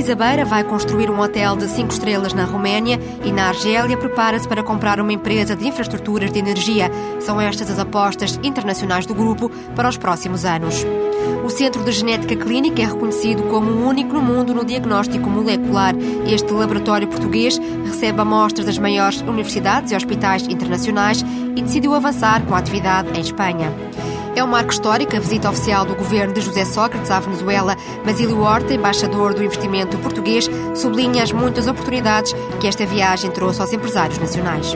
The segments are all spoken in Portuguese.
Visabeira vai construir um hotel de 5 estrelas na Roménia e na Argélia prepara-se para comprar uma empresa de infraestruturas de energia. São estas as apostas internacionais do grupo para os próximos anos. O Centro de Genética Clínica é reconhecido como o único no mundo no diagnóstico molecular. Este laboratório português recebe amostras das maiores universidades e hospitais internacionais e decidiu avançar com a atividade em Espanha. É um marco histórico a visita oficial do governo de José Sócrates à Venezuela. Basílio Horta, embaixador do investimento português, sublinha as muitas oportunidades que esta viagem trouxe aos empresários nacionais.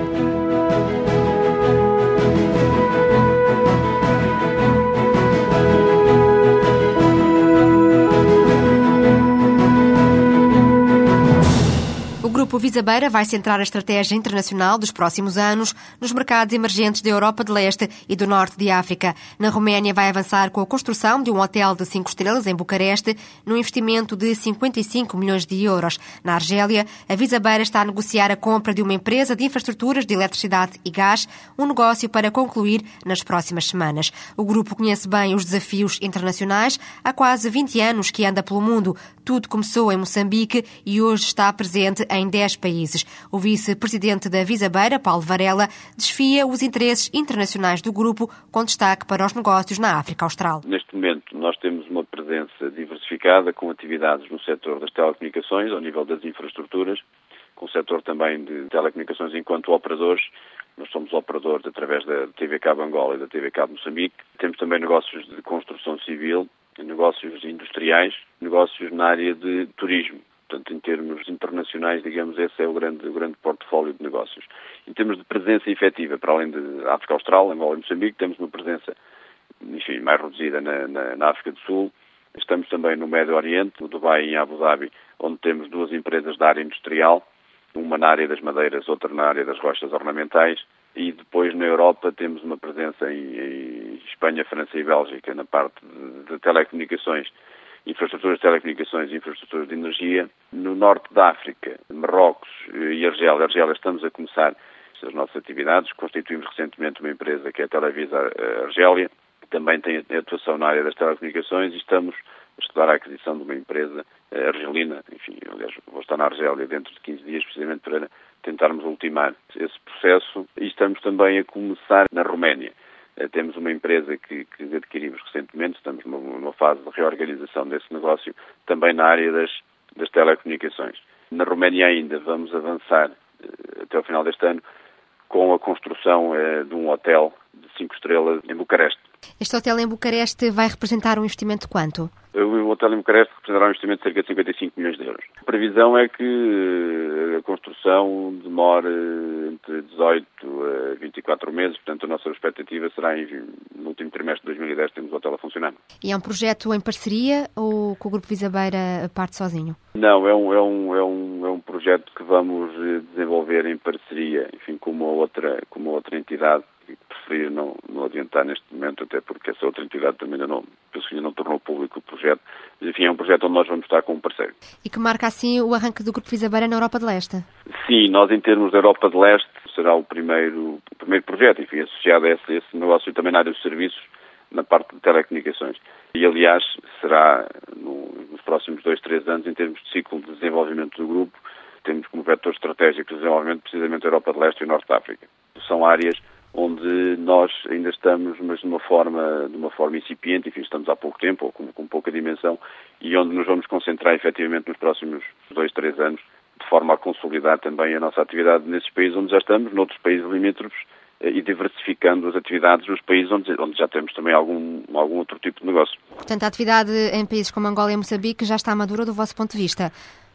Grupo Visabeira vai centrar a estratégia internacional dos próximos anos nos mercados emergentes da Europa de Leste e do Norte de África. Na Roménia vai avançar com a construção de um hotel de 5 estrelas em Bucareste, num investimento de 55 milhões de euros. Na Argélia, a Visabeira está a negociar a compra de uma empresa de infraestruturas de eletricidade e gás, um negócio para concluir nas próximas semanas. O grupo conhece bem os desafios internacionais. Há quase 20 anos que anda pelo mundo. Tudo começou em Moçambique e hoje está presente em 10 países. O vice-presidente da Visabeira, Paulo Varela, desfia os interesses internacionais do grupo, com destaque para os negócios na África Austral. Neste momento, nós temos uma presença diversificada com atividades no setor das telecomunicações, ao nível das infraestruturas, com o setor também de telecomunicações enquanto operadores. Nós somos operadores através da TV Cabo Angola e da TV Cabo Moçambique. Temos também negócios de construção civil, negócios industriais, negócios na área de turismo. Portanto, em termos internacionais, digamos, esse é o grande, o grande portfólio de negócios. Em termos de presença efetiva, para além de África Austral, Angola e Moçambique, temos uma presença, enfim, mais reduzida na, na, na África do Sul. Estamos também no Médio Oriente, no Dubai e em Abu Dhabi, onde temos duas empresas da área industrial, uma na área das madeiras, outra na área das rochas ornamentais. E depois na Europa temos uma presença em, em Espanha, França e Bélgica na parte de, de telecomunicações infraestruturas de telecomunicações e infraestruturas de energia. No norte da África, Marrocos e Argélia, Argélia estamos a começar as nossas atividades. Constituímos recentemente uma empresa que é a Televisa Argélia, que também tem atuação na área das telecomunicações e estamos a estudar a aquisição de uma empresa argelina. Enfim, aliás, vou estar na Argélia dentro de 15 dias, precisamente para tentarmos ultimar esse processo. E estamos também a começar na Roménia. Temos uma empresa que, que adquirimos recentemente, estamos numa, numa, fase de reorganização desse negócio, também na área das, das telecomunicações. Na Roménia ainda vamos avançar até o final deste ano com a construção eh, de um hotel de cinco estrelas em Bucareste. Este hotel em Bucareste vai representar um investimento de quanto? O hotel em Bucareste representará um investimento de cerca de 55 milhões de euros. A previsão é que a construção demore entre 18 a 24 meses, portanto a nossa expectativa será em, no último trimestre de 2010 termos o hotel a funcionar. E é um projeto em parceria ou com o Grupo Visabeira parte sozinho? Não, é um, é um, é um, é um projeto que vamos desenvolver em parceria, enfim, com uma outra, com uma outra entidade preferir não, não adiantar neste momento, até porque essa outra entidade também ainda não, penso que ainda não tornou público o projeto. Mas, enfim, é um projeto onde nós vamos estar com um parceiro. E que marca, assim, o arranque do Grupo Visabeira na Europa de Leste? Sim, nós, em termos da Europa de Leste, será o primeiro, o primeiro projeto, enfim, associado a esse, esse negócio também na área dos serviços, na parte de telecomunicações. E, aliás, será no, nos próximos dois, três anos, em termos de ciclo de desenvolvimento do grupo, temos como vetor estratégico de desenvolvimento precisamente a Europa de Leste e o Norte de África. São áreas onde nós ainda estamos, mas de uma forma, de uma forma incipiente, enfim, estamos há pouco tempo, ou com, com pouca dimensão, e onde nos vamos concentrar efetivamente nos próximos dois, três anos, de forma a consolidar também a nossa atividade nesses países onde já estamos, noutros países limítrofes, e diversificando as atividades nos países onde, onde já temos também algum, algum outro tipo de negócio. Portanto, a atividade em países como Angola e Moçambique já está madura do vosso ponto de vista?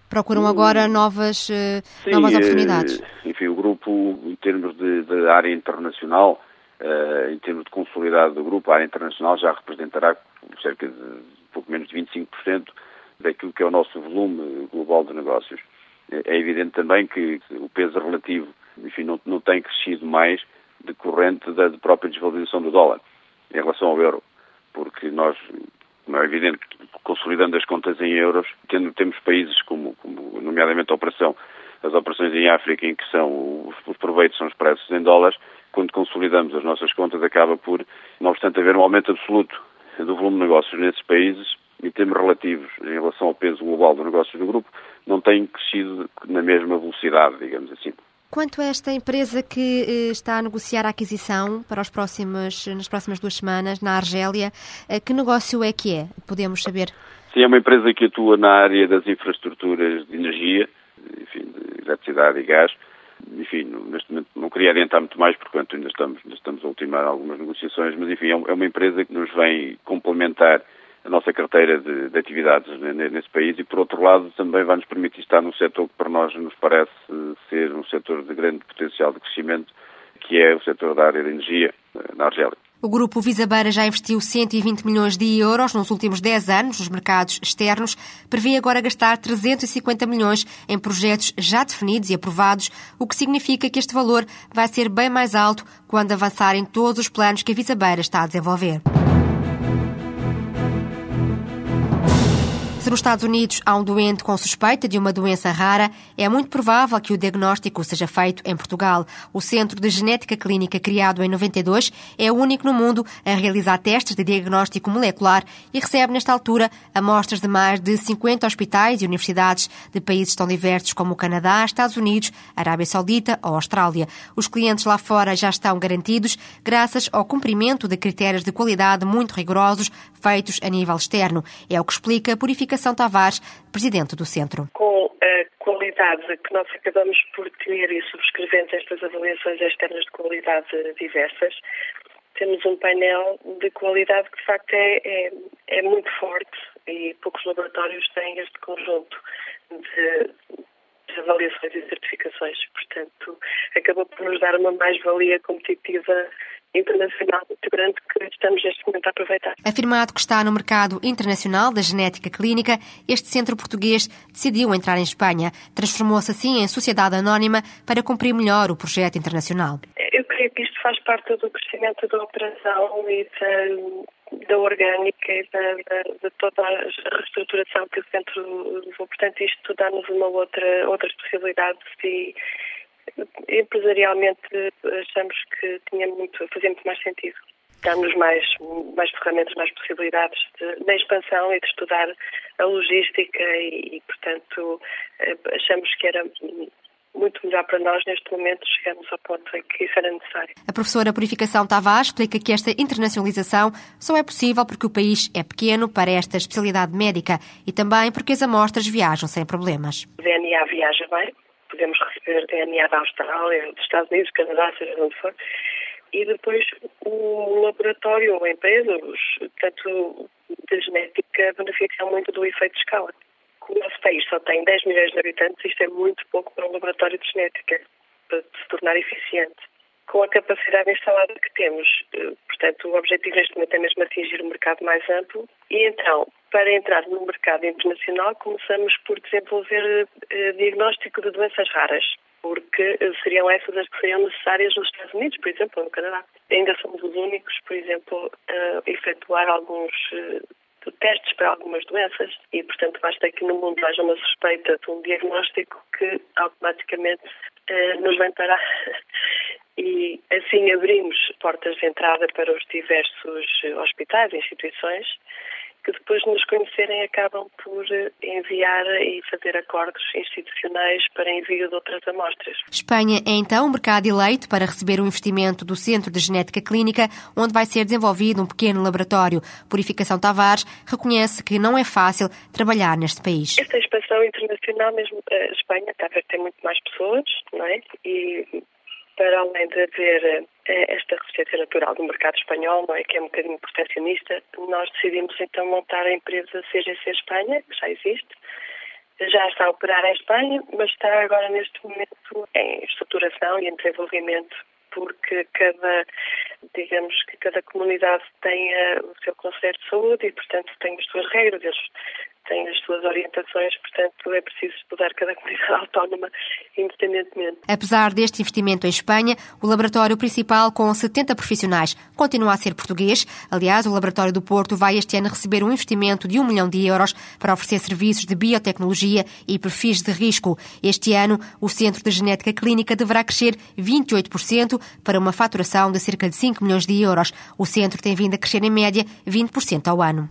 Procuram agora novas, Sim, novas oportunidades? Enfim, grupo, em termos de, de área internacional, uh, em termos de consolidado do grupo, a área internacional já representará cerca de pouco menos de 25% daquilo que é o nosso volume global de negócios. É evidente também que o peso relativo, enfim, não, não tem crescido mais decorrente da própria desvalorização do dólar em relação ao euro, porque nós como é evidente, consolidando as contas em euros, tendo, temos países como, como, nomeadamente a operação as operações em África em que são os proveitos são expressos em dólares, quando consolidamos as nossas contas acaba por, não obstante haver um aumento absoluto do volume de negócios nesses países, em termos relativos em relação ao peso global dos negócios do grupo, não tem crescido na mesma velocidade, digamos assim. Quanto a esta empresa que eh, está a negociar a aquisição para os próximos, nas próximas duas semanas na Argélia, eh, que negócio é que é? Podemos saber? Sim, é uma empresa que atua na área das infraestruturas de energia, enfim, de eletricidade e gás. Enfim, neste momento não queria adiantar muito mais, porque ainda estamos, ainda estamos a ultimar algumas negociações, mas enfim, é, é uma empresa que nos vem complementar a nossa carteira de, de, atividades nesse país e, por outro lado, também vai nos permitir estar num setor que para nós nos parece ser um setor de grande potencial de crescimento, que é o setor da área de energia eh, na Argélia. O grupo Visabeira já investiu 120 milhões de euros nos últimos 10 anos nos mercados externos, prevê agora gastar 350 milhões em projetos já definidos e aprovados, o que significa que este valor vai ser bem mais alto quando avançarem todos os planos que a Visabeira está a desenvolver. Se nos Estados Unidos há um doente com suspeita de uma doença rara, é muito provável que o diagnóstico seja feito em Portugal. O Centro de Genética Clínica, criado em 92, é o único no mundo a realizar testes de diagnóstico molecular e recebe, nesta altura, amostras de mais de 50 hospitais e universidades de países tão diversos como o Canadá, Estados Unidos, Arábia Saudita ou Austrália. Os clientes lá fora já estão garantidos graças ao cumprimento de critérios de qualidade muito rigorosos feitos a nível externo. É o que explica purificação Tavares, presidente do centro. Com a qualidade que nós acabamos por ter e subscrevendo estas avaliações externas de qualidade diversas, temos um painel de qualidade que de facto é, é, é muito forte e poucos laboratórios têm este conjunto de, de avaliações e certificações. Portanto, acabou por nos dar uma mais-valia competitiva internacional muito grande que estamos neste momento a aproveitar. Afirmado que está no mercado internacional da genética clínica, este centro português decidiu entrar em Espanha. Transformou-se assim em sociedade anónima para cumprir melhor o projeto internacional. Eu creio que isto faz parte do crescimento da operação e da, da orgânica e da, da, de toda a reestruturação que o centro levou. Portanto, isto dá-nos uma outra, outras possibilidades e empresarialmente achamos que tinha muito, fazia muito mais sentido. Dá-nos mais, mais ferramentas, mais possibilidades de, de expansão e de estudar a logística e, e, portanto, eh, achamos que era muito melhor para nós neste momento chegamos ao ponto em que isso era necessário. A professora Purificação Tavares explica que esta internacionalização só é possível porque o país é pequeno para esta especialidade médica e também porque as amostras viajam sem problemas. O DNA viaja bem, podemos receber DNA da Austrália, dos Estados Unidos, Canadá, seja onde for. E depois o laboratório ou a empresa, tanto da genética, beneficiam muito do efeito de escala. O nosso país só tem 10 milhões de habitantes, isto é muito pouco para um laboratório de genética, para se tornar eficiente. Com a capacidade instalada que temos, eh, portanto, o objetivo neste momento é mesmo atingir um mercado mais amplo. E então, para entrar no mercado internacional, começamos por desenvolver eh, diagnóstico de doenças raras, porque eh, seriam essas as que seriam necessárias nos Estados Unidos, por exemplo, ou no Canadá. Ainda somos os únicos, por exemplo, a efetuar alguns eh, testes para algumas doenças e, portanto, basta que no mundo haja uma suspeita de um diagnóstico que automaticamente nos vem parar e assim abrimos portas de entrada para os diversos hospitais, instituições que depois de nos conhecerem acabam por eh, enviar e fazer acordos institucionais para envio de outras amostras. Espanha é então um mercado eleito para receber o investimento do Centro de Genética Clínica, onde vai ser desenvolvido um pequeno laboratório. Purificação Tavares reconhece que não é fácil trabalhar neste país. Esta expansão internacional, mesmo a eh, Espanha, está a ter muito mais pessoas, não é? E para além de haver eh, esta resistência natural do mercado espanhol, não é, que é um bocadinho protecionista, nós decidimos então montar a empresa CGC Espanha, que já existe, já está a operar em Espanha, mas está agora neste momento em estruturação e em desenvolvimento, porque cada, digamos que cada comunidade tem uh, o seu conselho de saúde e, portanto, tem as suas regras. Eles tem as suas orientações, portanto é preciso estudar cada comunidade autónoma independentemente. Apesar deste investimento em Espanha, o laboratório principal com 70 profissionais continua a ser português. Aliás, o laboratório do Porto vai este ano receber um investimento de um milhão de euros para oferecer serviços de biotecnologia e perfis de risco. Este ano, o Centro de Genética Clínica deverá crescer 28% para uma faturação de cerca de 5 milhões de euros. O centro tem vindo a crescer em média 20% ao ano.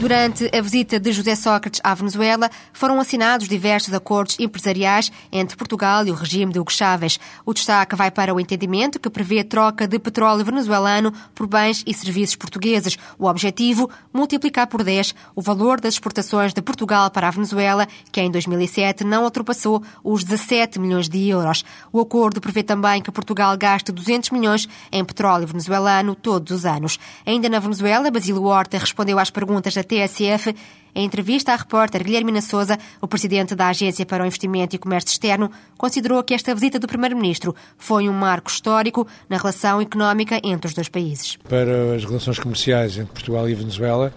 Durante a visita de José Sócrates à Venezuela, foram assinados diversos acordos empresariais entre Portugal e o regime de Hugo Chávez. O destaque vai para o entendimento que prevê troca de petróleo venezuelano por bens e serviços portugueses. O objetivo, multiplicar por 10 o valor das exportações de Portugal para a Venezuela, que em 2007 não ultrapassou os 17 milhões de euros. O acordo prevê também que Portugal gaste 200 milhões em petróleo venezuelano todos os anos. Ainda na Venezuela, Basílio Horta respondeu às perguntas da TSF, em entrevista à repórter Guilhermina Souza, o presidente da Agência para o Investimento e Comércio Externo considerou que esta visita do Primeiro-Ministro foi um marco histórico na relação económica entre os dois países. Para as relações comerciais entre Portugal e Venezuela,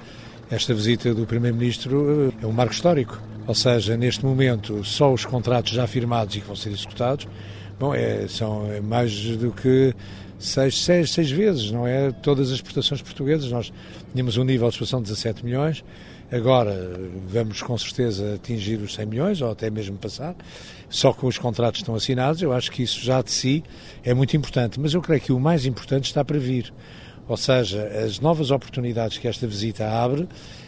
esta visita do Primeiro-Ministro eh, é um marco histórico. Ou seja, neste momento, só os contratos já firmados e que vão ser executados bom, é, são mais do que seis, seis, seis vezes, não é? Todas as exportações portuguesas, nós tínhamos um nível de exportação de 17 milhões, agora vamos com certeza atingir os 100 milhões, ou até mesmo passar, só que os contratos estão assinados, eu acho que isso já de si é muito importante, mas eu creio que o mais importante está para vir, ou seja, as novas oportunidades que esta visita abre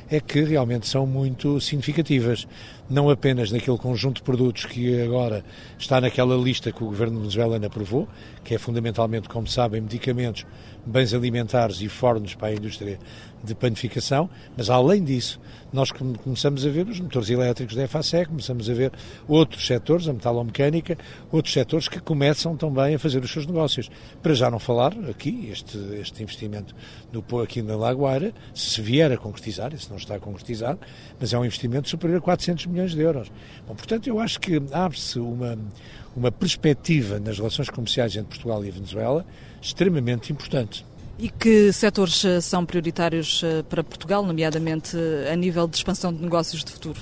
é que realmente são muito significativas. Não apenas naquele conjunto de produtos que agora está naquela lista que o governo venezuelano aprovou, que é fundamentalmente, como sabem, medicamentos, bens alimentares e fornos para a indústria de panificação, mas além disso, nós começamos a ver os motores elétricos da EFASEC, começamos a ver outros setores, a metalomecânica, outros setores que começam também a fazer os seus negócios. Para já não falar aqui, este, este investimento no, aqui na Lagoaira, se vier a concretizar, se não está a concretizar, mas é um investimento superior a 400 milhões de euros. Bom, portanto, eu acho que abre-se uma, uma perspectiva nas relações comerciais entre Portugal e Venezuela extremamente importante. E que setores eh, são prioritários eh, para Portugal, nomeadamente eh, a nível de expansão de negócios de futuro?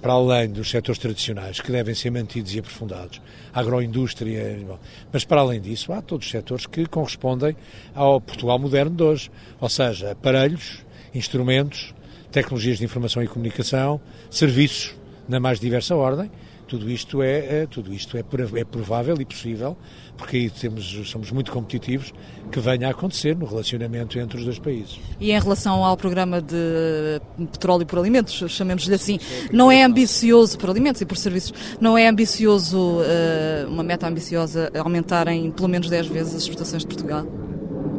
Para além dos setores tradicionais, que devem ser mantidos e aprofundados, agroindústria, mas para além disso, há todos os setores que correspondem ao Portugal moderno de hoje, ou seja, aparelhos, instrumentos, tecnologias de informação e comunicação, serviços na mais diversa ordem, tudo isto é, é, tudo isto é, é provável e possível, porque aí temos, somos muito competitivos, que venha a acontecer no relacionamento entre os dois países. E em relação ao programa de petróleo por alimentos, chamemos-lhe assim, não é ambicioso por alimentos e por serviços, não é ambicioso, uh, uma meta ambiciosa, aumentarem pelo menos 10 vezes as exportações de Portugal?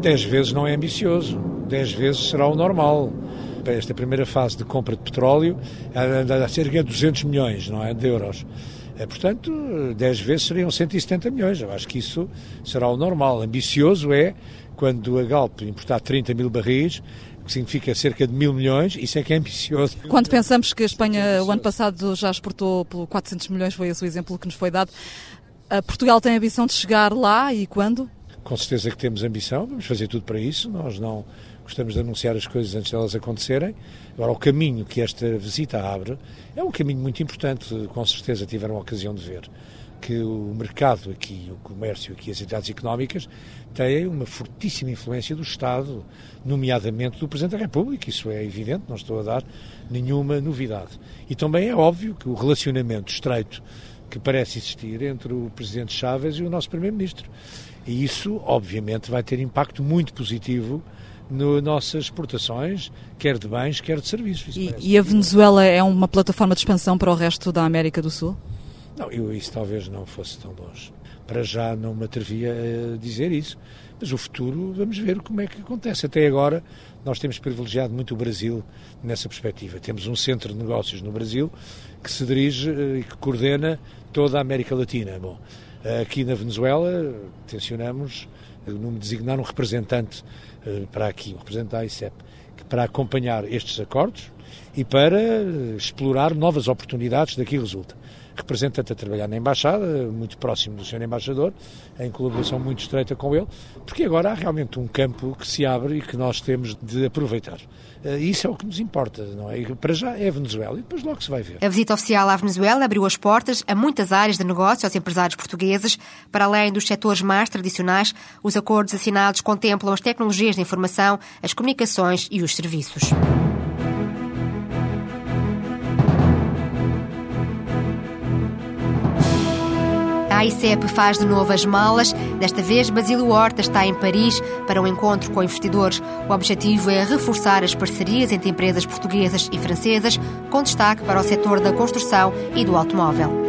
10 vezes não é ambicioso, 10 vezes será o normal para esta primeira fase de compra de petróleo anda a cerca de 200 milhões não é, de euros. É, portanto, 10 vezes seriam 170 milhões. Eu acho que isso será o normal. Ambicioso é quando a Galp importar 30 mil barris, que significa cerca de mil milhões, isso é que é ambicioso. Quando pensamos que a Espanha, o ano passado, já exportou por 400 milhões, foi esse o exemplo que nos foi dado, Portugal tem a ambição de chegar lá e quando? Com certeza que temos ambição, vamos fazer tudo para isso. Nós não gostamos de anunciar as coisas antes delas acontecerem. Agora, o caminho que esta visita abre é um caminho muito importante, com certeza tiveram a ocasião de ver que o mercado aqui, o comércio aqui, as atividades económicas têm uma fortíssima influência do Estado, nomeadamente do Presidente da República, isso é evidente, não estou a dar nenhuma novidade. E também é óbvio que o relacionamento estreito que parece existir entre o Presidente Chávez e o nosso Primeiro-Ministro. E isso, obviamente, vai ter impacto muito positivo nas nossas exportações, quer de bens, quer de serviços. E, e, a Venezuela é uma plataforma de expansão para o resto da América do Sul? Não, eu, isso talvez não fosse tão longe. Para já não me atrevia a dizer isso. Mas o futuro, vamos ver como é que acontece. Até agora, nós temos privilegiado muito o Brasil nessa perspectiva. Temos um centro de negócios no Brasil que se dirige eh, e que coordena toda a América Latina. Bom, aqui na Venezuela, tencionamos eh, designar um representante eh, para aqui, um representante da ICEP, para acompanhar estes acordos e para explorar novas oportunidades daqui resulta representante a trabalhar na Embaixada, muito próximo do Sr. Embaixador, em colaboração muito estreita com ele, porque agora há realmente um campo que se abre e que nós temos de aproveitar. Eh, isso é o que nos importa, não é? Para já é a Venezuela e depois logo se vai ver. A visita oficial à Venezuela abriu as portas a muitas áreas de negócio aos empresários portugueses. Para além dos setores mais tradicionais, os acordos assinados contemplam as tecnologias de informação, as comunicações e os serviços. A ICEP faz de novo as malas. Desta vez, Basílio Horta está em Paris para um encontro com investidores. O objetivo é reforçar as parcerias entre empresas portuguesas e francesas, com destaque para o setor da construção e do automóvel.